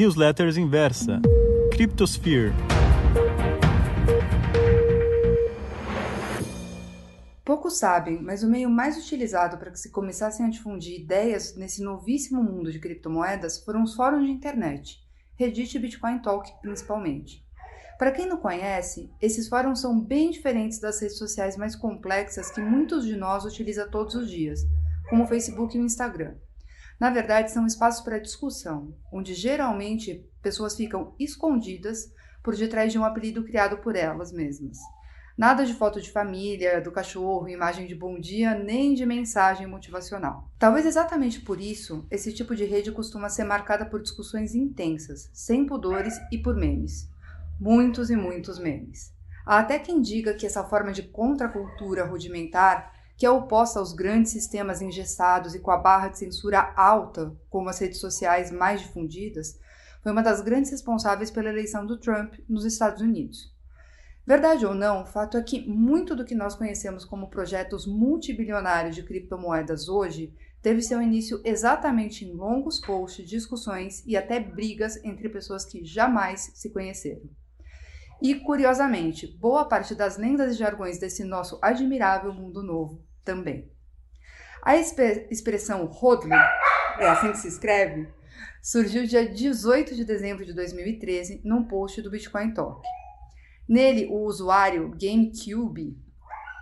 Newsletters Inversa, Cryptosphere. Poucos sabem, mas o meio mais utilizado para que se começassem a difundir ideias nesse novíssimo mundo de criptomoedas foram os fóruns de internet, Reddit e Bitcoin Talk principalmente. Para quem não conhece, esses fóruns são bem diferentes das redes sociais mais complexas que muitos de nós utilizam todos os dias, como o Facebook e o Instagram. Na verdade, são espaços para discussão, onde geralmente pessoas ficam escondidas por detrás de um apelido criado por elas mesmas. Nada de foto de família, do cachorro, imagem de bom dia, nem de mensagem motivacional. Talvez exatamente por isso, esse tipo de rede costuma ser marcada por discussões intensas, sem pudores e por memes. Muitos e muitos memes. Há até quem diga que essa forma de contracultura rudimentar, que é oposta aos grandes sistemas engessados e com a barra de censura alta, como as redes sociais mais difundidas, foi uma das grandes responsáveis pela eleição do Trump nos Estados Unidos. Verdade ou não, o fato é que muito do que nós conhecemos como projetos multibilionários de criptomoedas hoje teve seu início exatamente em longos posts, discussões e até brigas entre pessoas que jamais se conheceram. E, curiosamente, boa parte das lendas e jargões desse nosso admirável mundo novo também. A expressão hodler, é assim que se escreve, surgiu dia 18 de dezembro de 2013 num post do Bitcoin Talk. Nele, o usuário GameCube,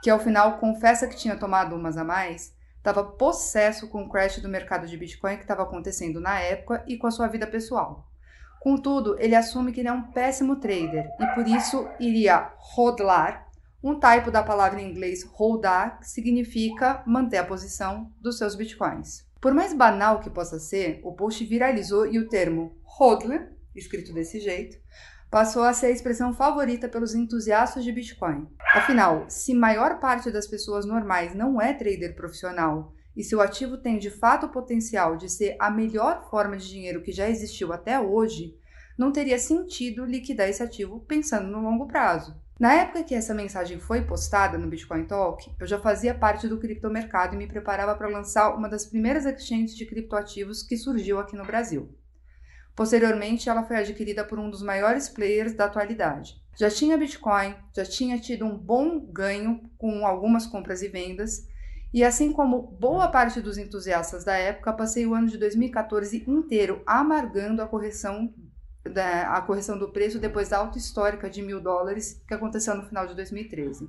que ao final confessa que tinha tomado umas a mais, estava possesso com o crash do mercado de Bitcoin que estava acontecendo na época e com a sua vida pessoal. Contudo, ele assume que ele é um péssimo trader e por isso iria rodlar, um typo da palavra em inglês holdar, que significa manter a posição dos seus bitcoins. Por mais banal que possa ser, o post viralizou e o termo hodler, escrito desse jeito, passou a ser a expressão favorita pelos entusiastas de Bitcoin. Afinal, se maior parte das pessoas normais não é trader profissional e seu ativo tem de fato o potencial de ser a melhor forma de dinheiro que já existiu até hoje, não teria sentido liquidar esse ativo pensando no longo prazo. Na época que essa mensagem foi postada no Bitcoin Talk, eu já fazia parte do criptomercado e me preparava para lançar uma das primeiras exchanges de criptoativos que surgiu aqui no Brasil. Posteriormente, ela foi adquirida por um dos maiores players da atualidade. Já tinha Bitcoin, já tinha tido um bom ganho com algumas compras e vendas, e assim como boa parte dos entusiastas da época, passei o ano de 2014 inteiro amargando a correção, da, a correção do preço depois da alta histórica de mil dólares que aconteceu no final de 2013.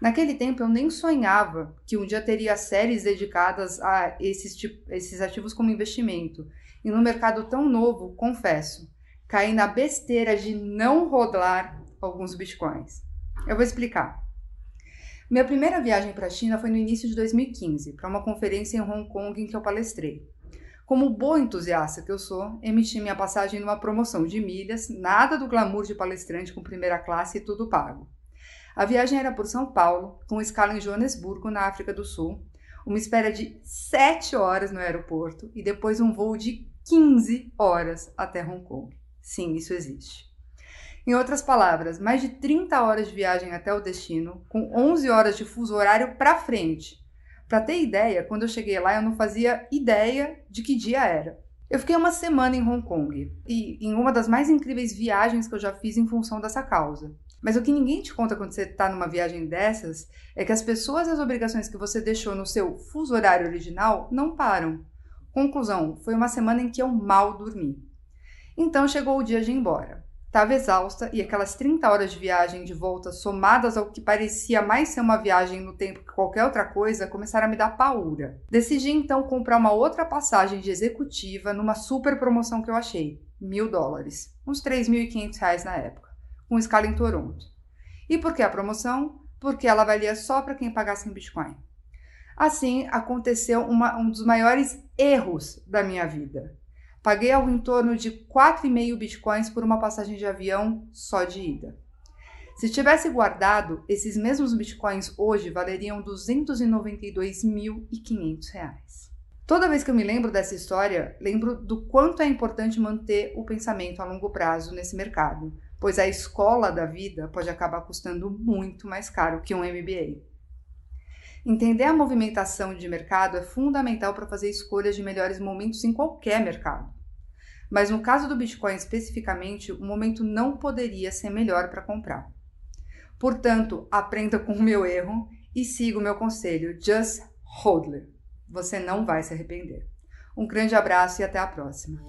Naquele tempo eu nem sonhava que um dia teria séries dedicadas a esses, esses ativos como investimento e no mercado tão novo, confesso, caí na besteira de não rodar alguns bitcoins. Eu vou explicar. Minha primeira viagem para a China foi no início de 2015, para uma conferência em Hong Kong em que eu palestrei. Como boa entusiasta que eu sou, emiti minha passagem numa promoção de milhas, nada do glamour de palestrante com primeira classe e tudo pago. A viagem era por São Paulo, com escala em Joanesburgo, na África do Sul, uma espera de 7 horas no aeroporto e depois um voo de 15 horas até Hong Kong. Sim, isso existe. Em outras palavras, mais de 30 horas de viagem até o destino, com 11 horas de fuso horário para frente. Para ter ideia, quando eu cheguei lá eu não fazia ideia de que dia era. Eu fiquei uma semana em Hong Kong e em uma das mais incríveis viagens que eu já fiz em função dessa causa. Mas o que ninguém te conta quando você está numa viagem dessas é que as pessoas e as obrigações que você deixou no seu fuso horário original não param. Conclusão: foi uma semana em que eu mal dormi. Então chegou o dia de ir embora. Estava exausta e aquelas 30 horas de viagem de volta, somadas ao que parecia mais ser uma viagem no tempo que qualquer outra coisa, começaram a me dar paura. Decidi então comprar uma outra passagem de executiva numa super promoção que eu achei: mil dólares, uns 3.500 reais na época, com escala em Toronto. E por que a promoção? Porque ela valia só para quem pagasse em Bitcoin. Assim, aconteceu uma, um dos maiores erros da minha vida. Paguei algo em torno de 4,5 bitcoins por uma passagem de avião só de ida. Se tivesse guardado, esses mesmos bitcoins hoje valeriam 292.500 reais. Toda vez que eu me lembro dessa história, lembro do quanto é importante manter o pensamento a longo prazo nesse mercado, pois a escola da vida pode acabar custando muito mais caro que um MBA. Entender a movimentação de mercado é fundamental para fazer escolhas de melhores momentos em qualquer mercado. Mas no caso do Bitcoin especificamente, o momento não poderia ser melhor para comprar. Portanto, aprenda com o meu erro e siga o meu conselho. Just it. Você não vai se arrepender. Um grande abraço e até a próxima.